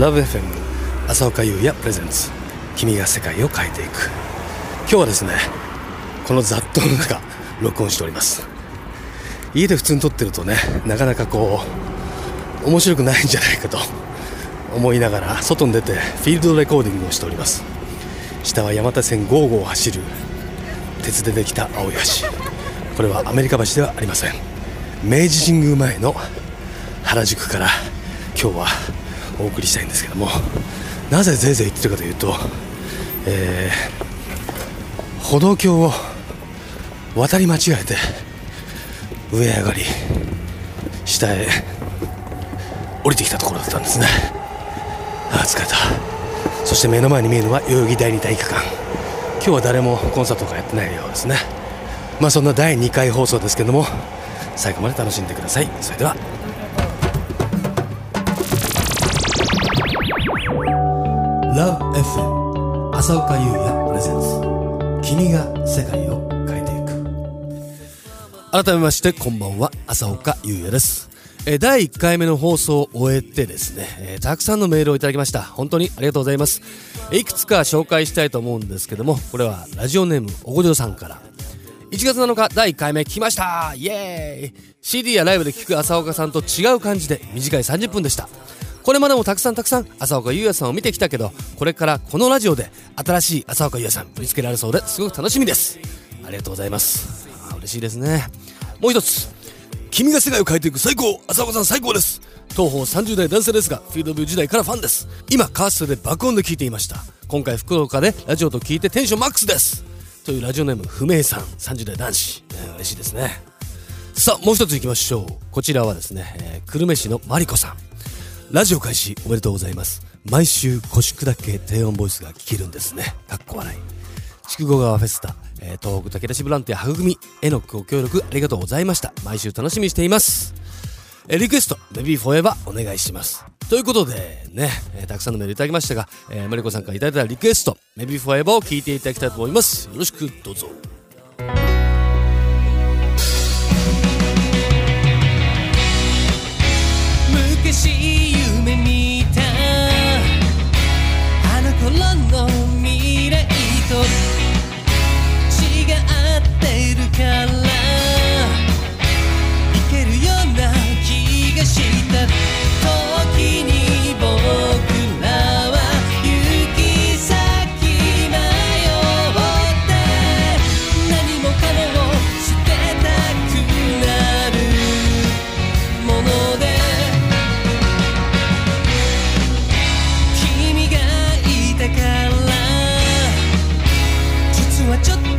LoveFM 浅岡優也プレゼンツ君が世界を変えていく。今日はですねこの雑踏の中 録音しております。家で普通に撮ってるとねなかなかこう面白くないんじゃないかと 思いながら外に出てフィールドレコーディングをしております。下は山手線55を走る鉄でできた青い橋。これはアメリカ橋ではありません。明治神宮前の原宿から今日はお送りしたいんですけどもなぜぜいぜい言ってるかというと、えー、歩道橋を渡り間違えて上上がり下へ降りてきたところだったんですね。ああ疲れた。そして目の前に見えるのは代々木第二体育館。今日は誰もコンサートとかやってないようですね。まあそんな第2回放送ですけども最後まで楽しんでください。それでは。LoveFM 浅岡優也プレゼンツ君が世界を変えていく。改めましてこんばんは。浅岡優也です。え第1回目の放送を終えてですね、えー、たくさんのメールをいただきました。本当にありがとうございます。いくつか紹介したいと思うんですけどもこれはラジオネームおごじょうさんから。1月7日第1回目来ました。イエーイ。CD やライブで聴く浅岡さんと違う感じで短い30分でした。これまでもたくさんたくさん浅岡優也さんを見てきたけどこれからこのラジオで新しい浅岡優也さん見つけられそうですごく楽しみです。ありがとうございます。嬉しいですね。もう一つ。君が世界を変えていく最高浅岡さん最高です。東方30代男性ですがフィールドビュー時代からファンです。今カーストで爆音で聞いていました。今回福岡でラジオと聞いてテンションマックスです。というラジオネーム不明さん。30代男子、えー、嬉しいですね。さあもう一ついきましょう。こちらはですね、えー、久留米市のマリコさん。ラジオ開始おめでとうございます。毎週腰砕け低音ボイスが聞けるんですね。かっこ笑い。筑後川フェスタ、えー、東北武田市ボランティア育みへのご協力ありがとうございました。毎週楽しみにしています。えリクエスト「ベビーフォーエバーお願いします。ということでね、えー、たくさんのメールいただきましたが、えー、マリコさんからいただいたリクエスト「ベビーフォーエバーを聴いていただきたいと思います。よろしくどうぞ。かしい夢見たあの頃の未来と違ってるからいけるような気がした 쫓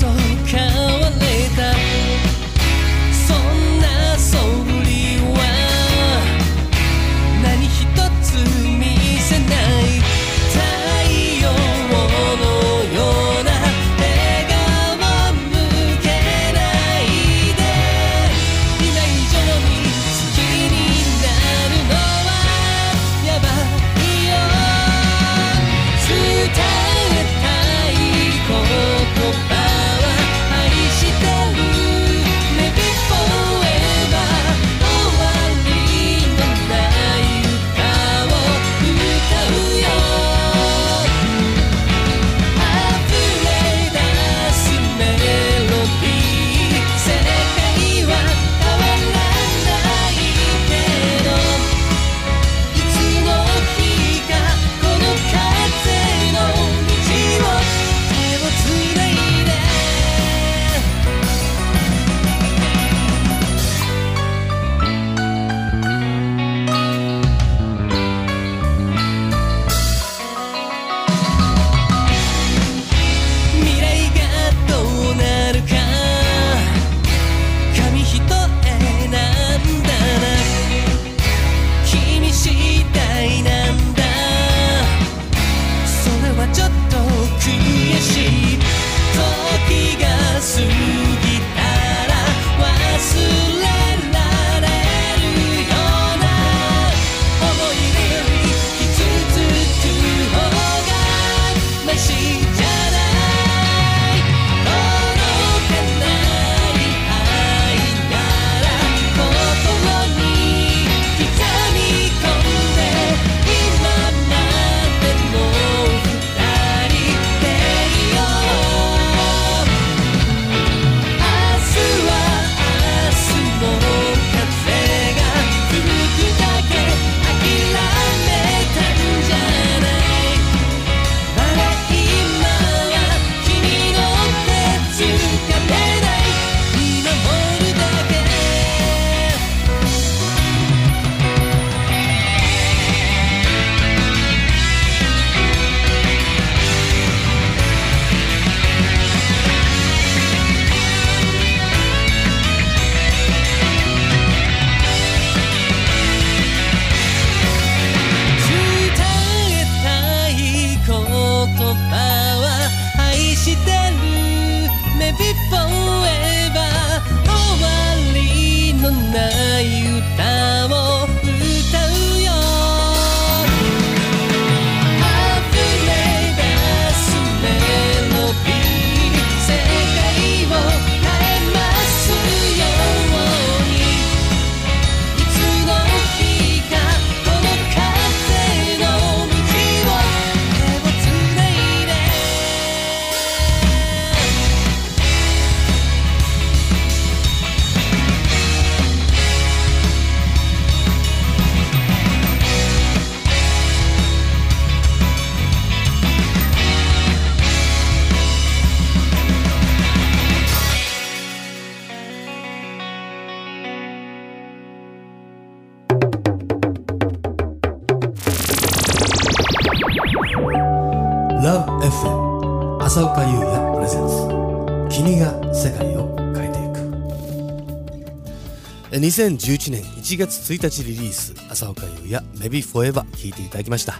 2011年1月1日リリース浅岡優也 Maybe Forever 聴いていただきました。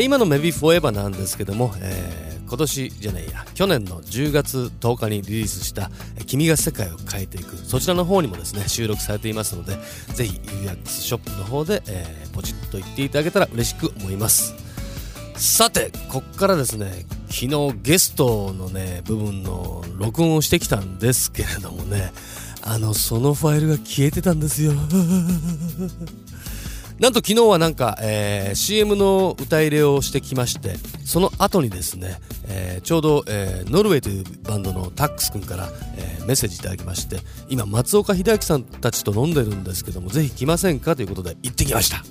今の Maybe Forever なんですけども、えー、今年じゃないや去年の10月10日にリリースした「君が世界を変えていく」そちらの方にもですね収録されていますのでぜひ UX ショップの方で、えー、ポチッと言っていただけたら嬉しく思います。さてこっからですね昨日ゲストのね部分の録音をしてきたんですけれどもねあのそのファイルが消えてたんですよ。なんと昨日はなんか、えー、CM の歌入れをしてきましてその後にですね、えー、ちょうど、えー、ノルウェーというバンドのタックス君から、えメッセージいただきまして今松岡秀明さんたちと飲んでるんですけどもぜひ来ませんかということで行ってきました。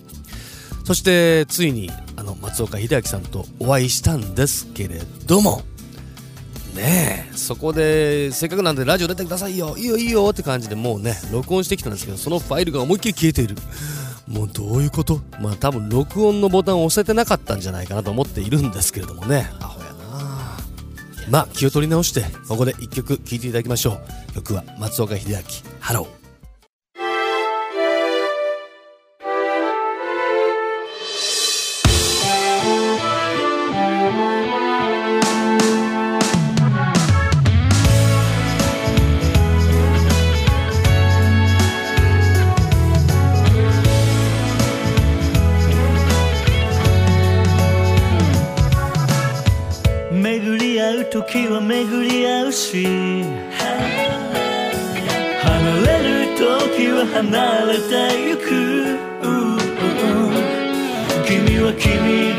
そしてついにあの松岡秀明さんとお会いしたんですけれどもね。えそこでせっかくなんでラジオ出てくださいよ。いいよいいよって感じでもうね録音してきたんですけどそのファイルが思いっきり消えている。もうどういうこと？まあ多分録音のボタンを押せてなかったんじゃないかなと思っているんですけれどもね。アホやな。まあ気を取り直してここで1曲聴いていただきましょう。曲は松岡秀明「ハロー」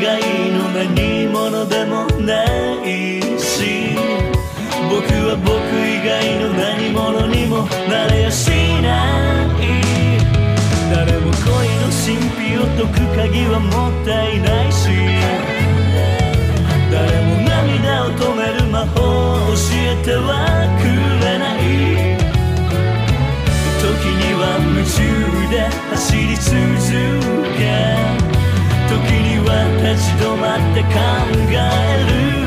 がいいの何者でもないし僕は僕以外の何者にもなれやしない。誰も恋の神秘を解く鍵はもったいないし誰も涙を止める魔法を教えては立ち止まって考える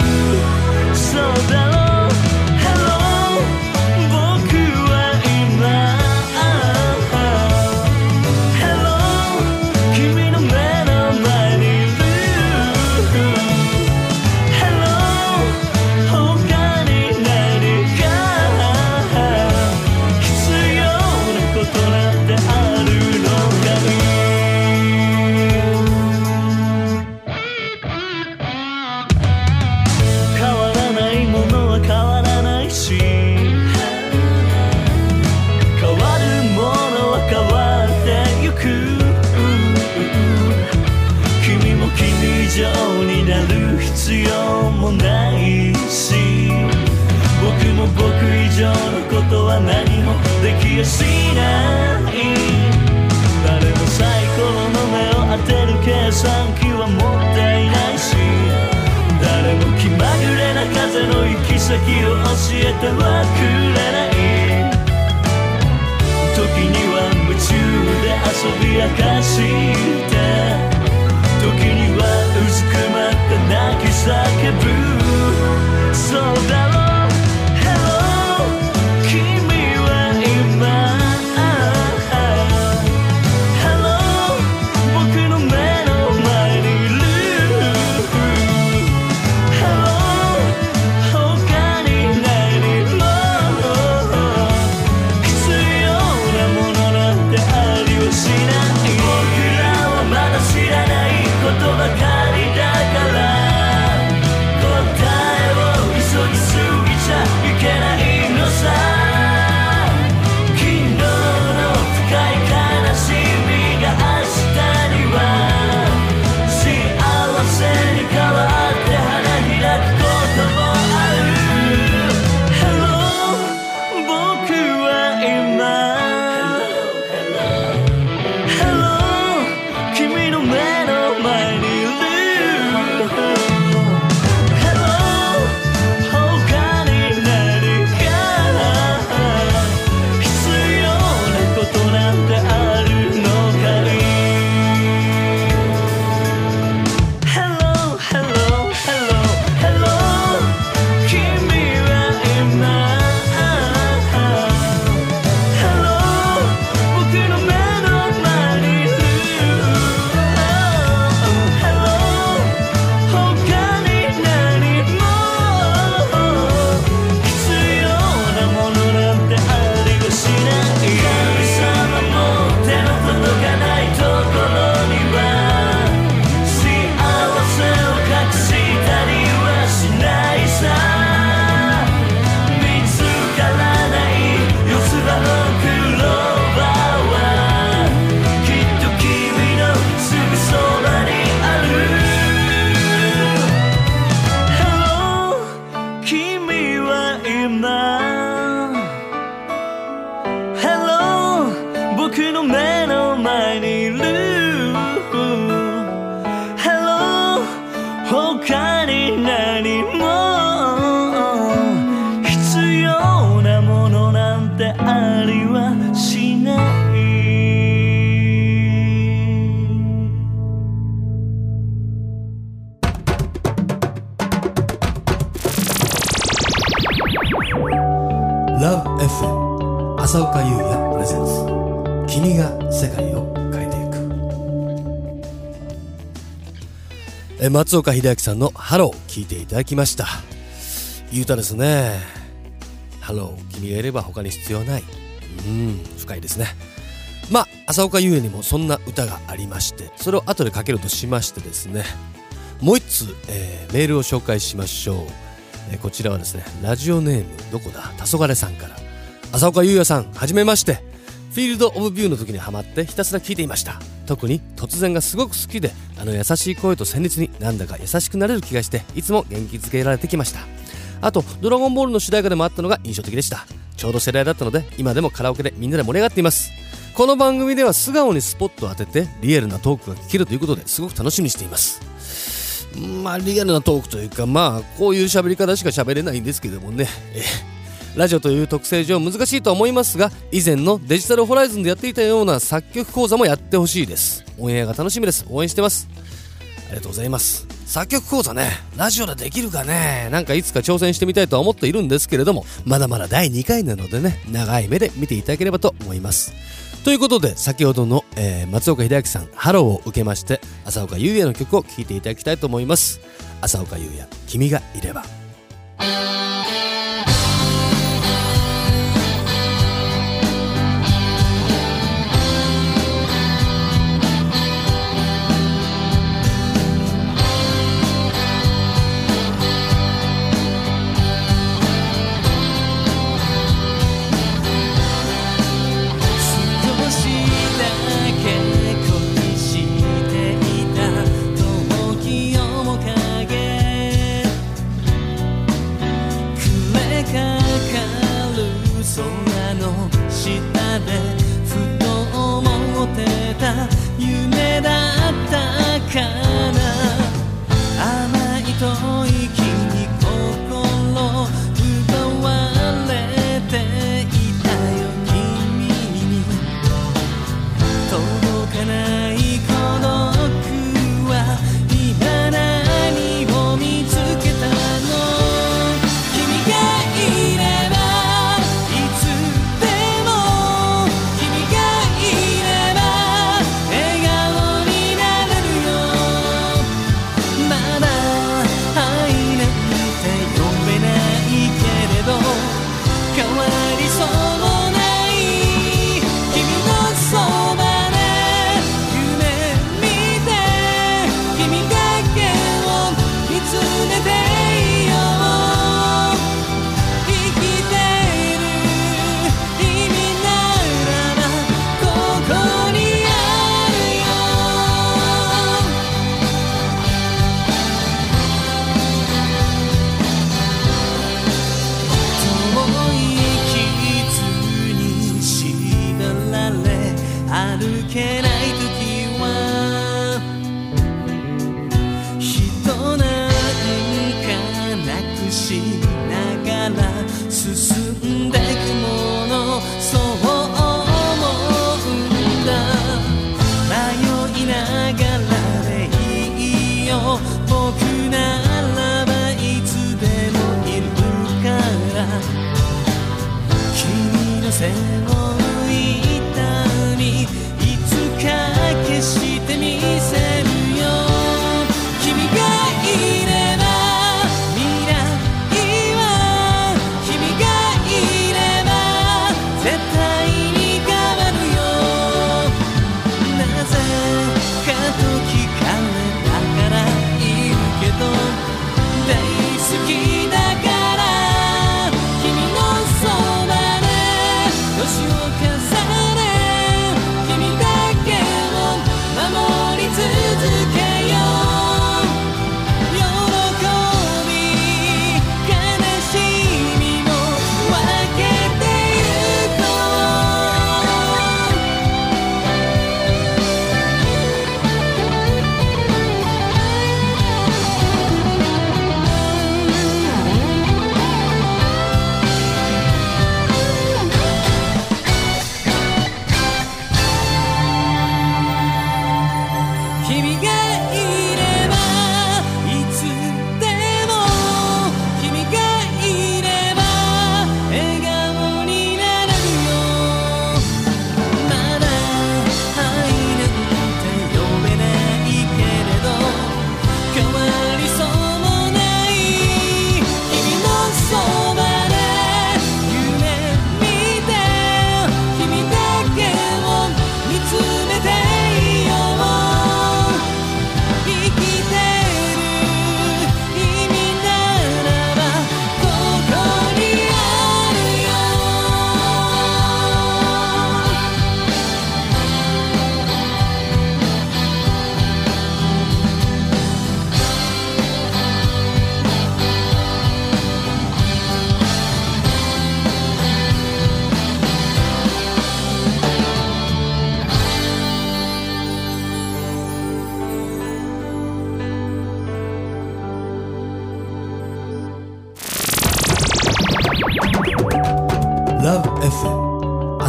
もないし僕も僕以上のことは何もできやしない。誰もサイコロの目を当てる計算機は持っていないし。誰も気まぐれな風の行き先を教えてはくれない時には夢中で遊び明かして。時には like a blue LOVE FM 浅岡優也 presents 君が世界を変えていく。え松岡秀明さんの「ハロー」聞いていただきました。いい歌ですねハロー君がいれば他に必要ない。うん深いですね。まあ浅岡優也にもそんな歌がありましてそれを後でかけるとしましてですねもう一通、えーメールを紹介しましょう、えこちらはですねラジオネームどこだ？黄昏さんから。浅岡優也さんはじめまして。フィールド・オブ・ビューの時にハマってひたすら聞いていました。特に突然がすごく好きであの優しい声と旋律になんだか優しくなれる気がしていつも元気づけられてきました。あと「ドラゴンボール」の主題歌でもあったのが印象的でした。ちょうど世代だったので今でもカラオケでみんなで盛り上がっています。この番組では素顔にスポットを当ててリアルなトークが聞けるということですごく楽しみにしています。まあリアルなトークというかまあこういう喋り方しか喋れないんですけどもね。ラジオという特性上難しいとは思いますが以前のデジタルホライズンでやっていたような作曲講座もやってほしいです。オンエアが楽しみです。応援してます。ありがとうございます。作曲講座ねラジオでできるかね？なんかいつか挑戦してみたいとは思っているんですけれどもまだまだ第2回なのでね長い目で見ていただければと思います。ということで先ほどの、えー松岡秀明さん「ハロー」を受けまして浅岡優也の曲を聴いていただきたいと思います。浅岡優也「君がいれば」背負い痛みいつか消してみせ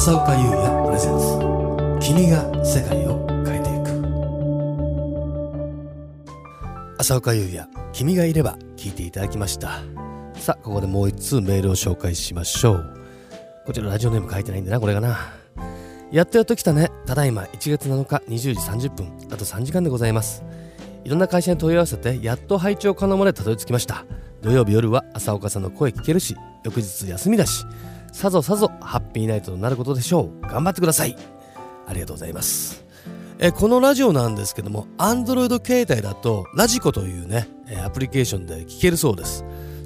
浅岡優也プレゼンス。君が世界を変えていく。浅岡優也君がいれば聞いていただきました。さあここでもう一通メールを紹介しましょう。こちらラジオネーム書いてないんだなこれがな。やっとやっと来たね。ただいま1月7日20時30分あと3時間でございます。いろんな会社に問い合わせてやっと配置を可能までたどり着きました。土曜日夜は朝岡さんの声聞けるし翌日休みだし。さぞさぞハッピーナイトとなることでしょう。頑張ってください。ありがとうございます。えこのラジオなんですけども Android 携帯だとラジコというねアプリケーションで聞けるそうです。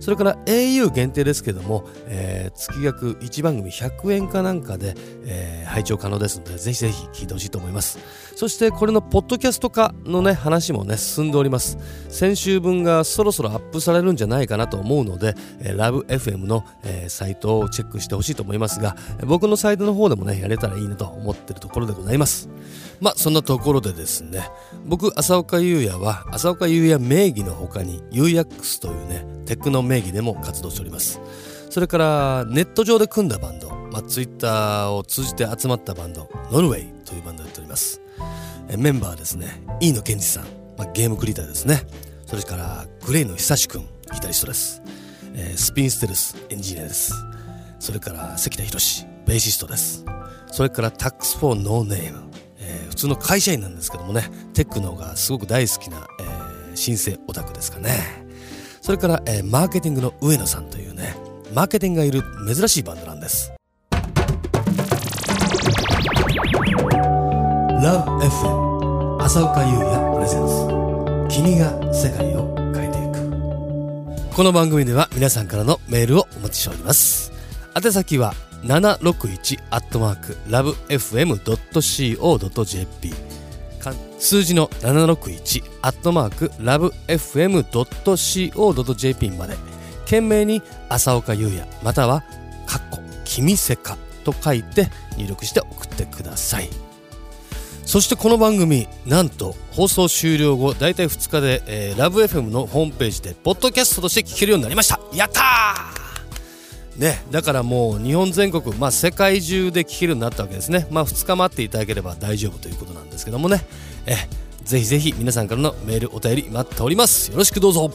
それから au 限定ですけども、えー、月額1番組100円かなんかで、えー、配聴可能ですのでぜひぜひ聞いてほしいと思います。そしてこれのポッドキャスト化のね話もね進んでおります。先週分がそろそろアップされるんじゃないかなと思うので、えー、LoveFM の、えー、サイトをチェックしてほしいと思いますが僕のサイトの方でもねやれたらいいなと思ってるところでございます。まあそんなところでですね僕浅岡優也は浅岡優也名義の他に UX というねテクノ名義でも活動しております。それからネット上で組んだバンド、まあ、ツイッターを通じて集まったバンドノルウェイというバンドをやっております。メンバーはですね飯野健二さん、まあ、ゲームクリエイターですね。それからグレイの久しくんギタリストです、えー、スピンステルスエンジニアです。それから関田博ベーシストです。それからタックスフォーノーネーム、えー、普通の会社員なんですけどもねテックノがすごく大好きな、えー、新生オタクですかね。それから、えー、マーケティングの上野さんというねマーケティングがいる珍しいバンドなんです。LoveFM 浅岡優也プレゼンス君が世界を変えていく。この番組では皆さんからのメールをお待ちしております。宛先は761アットマーク lovefm.co.jp 数字の761アットマークラブ FM.co.jp まで。懸命に浅岡優也またはかっこ君せかと書いて入力して送ってください。そしてこの番組なんと放送終了後大体2日で、えー、ラブ FM のホームページでポッドキャストとして聞けるようになりました。やったー!ね、だからもう日本全国、まあ、世界中で聴けるようになったわけですね、まあ、2日待っていただければ大丈夫ということなんですけどもね、えぜひぜひ皆さんからのメールお便り待っております。よろしくどうぞ。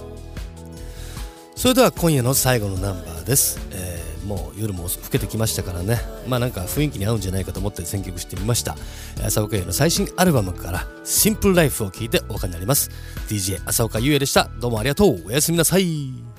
それでは今夜の最後のナンバーです、えー、もう夜も更けてきましたからね。まあなんか雰囲気に合うんじゃないかと思って選曲してみました。浅岡優の最新アルバムから「シンプルライフを聴いてお別れになります。DJ 浅岡優也でした。どうもありがとう。おやすみなさい。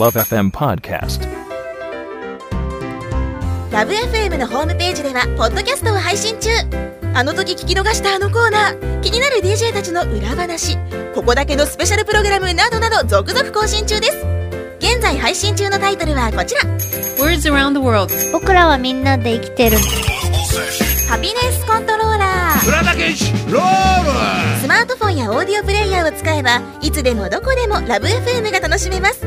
Love FM Podcast. ラブ f m のホームページではポッドキャストを配信中。あの時聞き逃したあのコーナー。気になる DJ たちの裏話。ここだけのスペシャルプログラムなどなど続々更新中です。現在配信中のタイトルはこちら。Words around the world. 僕らはみんなで生きてる。ハピネスコントローラー。スマートフォンやオーディオプレイヤーを使えばいつでもどこでもラブ f m が楽しめます